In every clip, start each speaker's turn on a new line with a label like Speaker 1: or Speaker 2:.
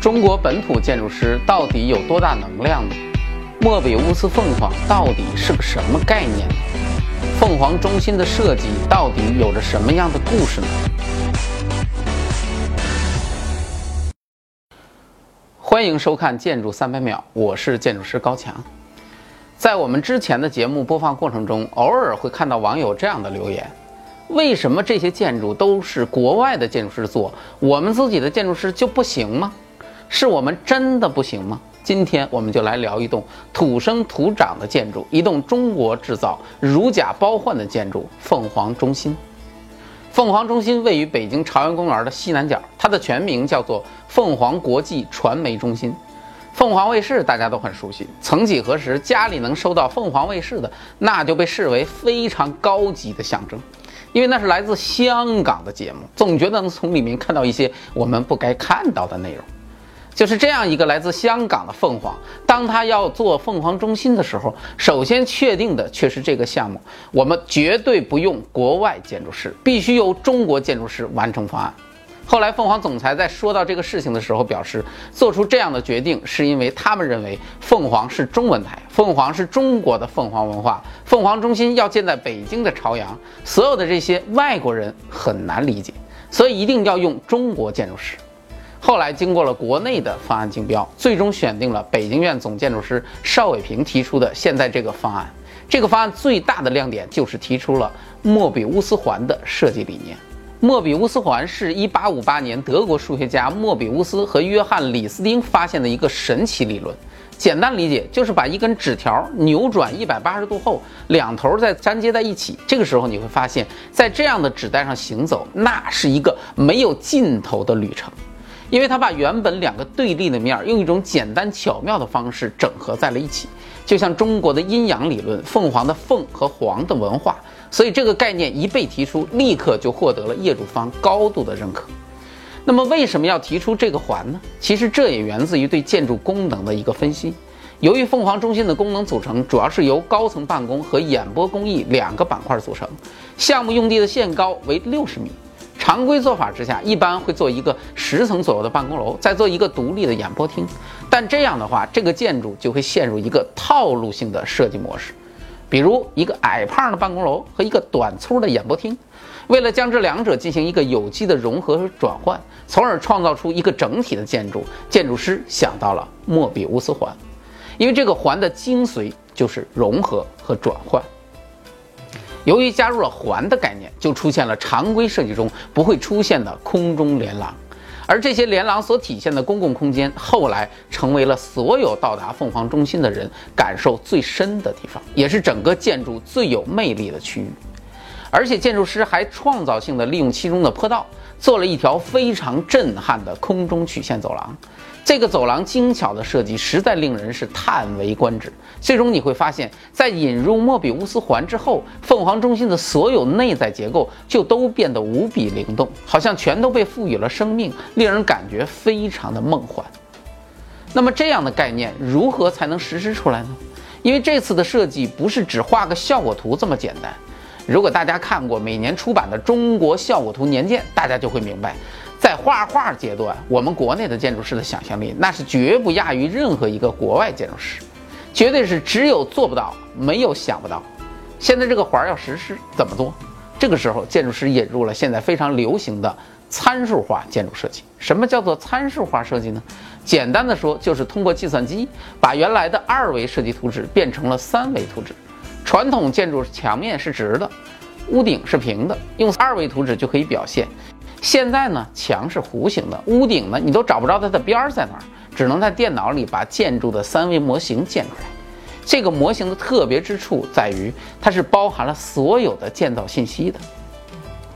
Speaker 1: 中国本土建筑师到底有多大能量呢？莫比乌斯凤凰到底是个什么概念？凤凰中心的设计到底有着什么样的故事呢？欢迎收看《建筑三百秒》，我是建筑师高强。在我们之前的节目播放过程中，偶尔会看到网友这样的留言：为什么这些建筑都是国外的建筑师做，我们自己的建筑师就不行吗？是我们真的不行吗？今天我们就来聊一栋土生土长的建筑，一栋中国制造、如假包换的建筑——凤凰中心。凤凰中心位于北京朝阳公园的西南角，它的全名叫做凤凰国际传媒中心。凤凰卫视大家都很熟悉，曾几何时，家里能收到凤凰卫视的，那就被视为非常高级的象征，因为那是来自香港的节目，总觉得能从里面看到一些我们不该看到的内容。就是这样一个来自香港的凤凰，当他要做凤凰中心的时候，首先确定的却是这个项目，我们绝对不用国外建筑师，必须由中国建筑师完成方案。后来，凤凰总裁在说到这个事情的时候表示，做出这样的决定是因为他们认为凤凰是中文台，凤凰是中国的凤凰文化，凤凰中心要建在北京的朝阳，所有的这些外国人很难理解，所以一定要用中国建筑师。后来经过了国内的方案竞标，最终选定了北京院总建筑师邵伟平提出的现在这个方案。这个方案最大的亮点就是提出了莫比乌斯环的设计理念。莫比乌斯环是一八五八年德国数学家莫比乌斯和约翰李斯丁发现的一个神奇理论。简单理解就是把一根纸条扭转一百八十度后，两头再粘接在一起。这个时候你会发现，在这样的纸带上行走，那是一个没有尽头的旅程。因为它把原本两个对立的面儿用一种简单巧妙的方式整合在了一起，就像中国的阴阳理论，凤凰的凤和凰的文化，所以这个概念一被提出，立刻就获得了业主方高度的认可。那么为什么要提出这个环呢？其实这也源自于对建筑功能的一个分析。由于凤凰中心的功能组成主要是由高层办公和演播工艺两个板块组成，项目用地的限高为六十米。常规做法之下，一般会做一个十层左右的办公楼，再做一个独立的演播厅。但这样的话，这个建筑就会陷入一个套路性的设计模式，比如一个矮胖的办公楼和一个短粗的演播厅。为了将这两者进行一个有机的融合和转换，从而创造出一个整体的建筑，建筑师想到了莫比乌斯环，因为这个环的精髓就是融合和转换。由于加入了环的概念，就出现了常规设计中不会出现的空中连廊，而这些连廊所体现的公共空间，后来成为了所有到达凤凰中心的人感受最深的地方，也是整个建筑最有魅力的区域。而且建筑师还创造性的利用其中的坡道，做了一条非常震撼的空中曲线走廊。这个走廊精巧的设计实在令人是叹为观止。最终你会发现，在引入莫比乌斯环之后，凤凰中心的所有内在结构就都变得无比灵动，好像全都被赋予了生命，令人感觉非常的梦幻。那么这样的概念如何才能实施出来呢？因为这次的设计不是只画个效果图这么简单。如果大家看过每年出版的《中国效果图年鉴》，大家就会明白。在画画阶段，我们国内的建筑师的想象力那是绝不亚于任何一个国外建筑师，绝对是只有做不到，没有想不到。现在这个环要实施怎么做？这个时候，建筑师引入了现在非常流行的参数化建筑设计。什么叫做参数化设计呢？简单的说，就是通过计算机把原来的二维设计图纸变成了三维图纸。传统建筑墙面是直的，屋顶是平的，用二维图纸就可以表现。现在呢，墙是弧形的，屋顶呢，你都找不着它的边儿在哪儿，只能在电脑里把建筑的三维模型建出来。这个模型的特别之处在于，它是包含了所有的建造信息的，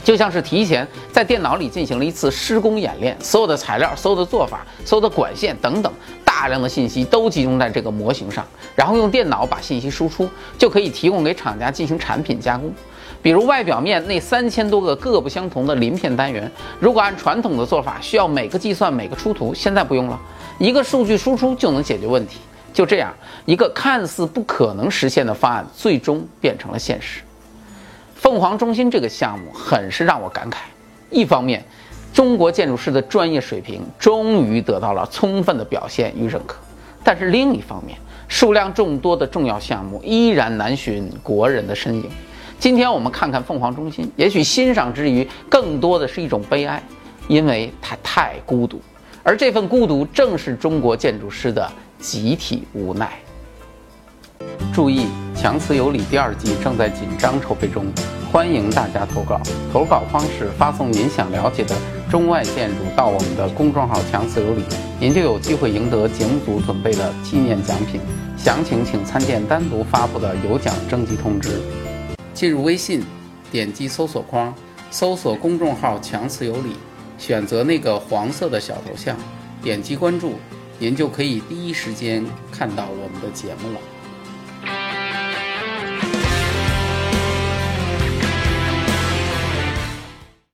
Speaker 1: 就像是提前在电脑里进行了一次施工演练，所有的材料、所有的做法、所有的管线等等，大量的信息都集中在这个模型上，然后用电脑把信息输出，就可以提供给厂家进行产品加工。比如外表面那三千多个各不相同的鳞片单元，如果按传统的做法，需要每个计算每个出图，现在不用了，一个数据输出就能解决问题。就这样，一个看似不可能实现的方案，最终变成了现实。凤凰中心这个项目很是让我感慨，一方面，中国建筑师的专业水平终于得到了充分的表现与认可。但是另一方面，数量众多的重要项目依然难寻国人的身影。今天我们看看凤凰中心，也许欣赏之余，更多的是一种悲哀，因为它太孤独，而这份孤独正是中国建筑师的集体无奈。注意，强词有理第二季正在紧张筹备中，欢迎大家投稿。投稿方式：发送您想了解的中外建筑到我们的公众号“强词有理”，您就有机会赢得节目组准备的纪念奖品。详情请参见单独发布的有奖征集通知。进入微信，点击搜索框，搜索公众号“强词有理”，选择那个黄色的小头像，点击关注，您就可以第一时间看到我们的节目了。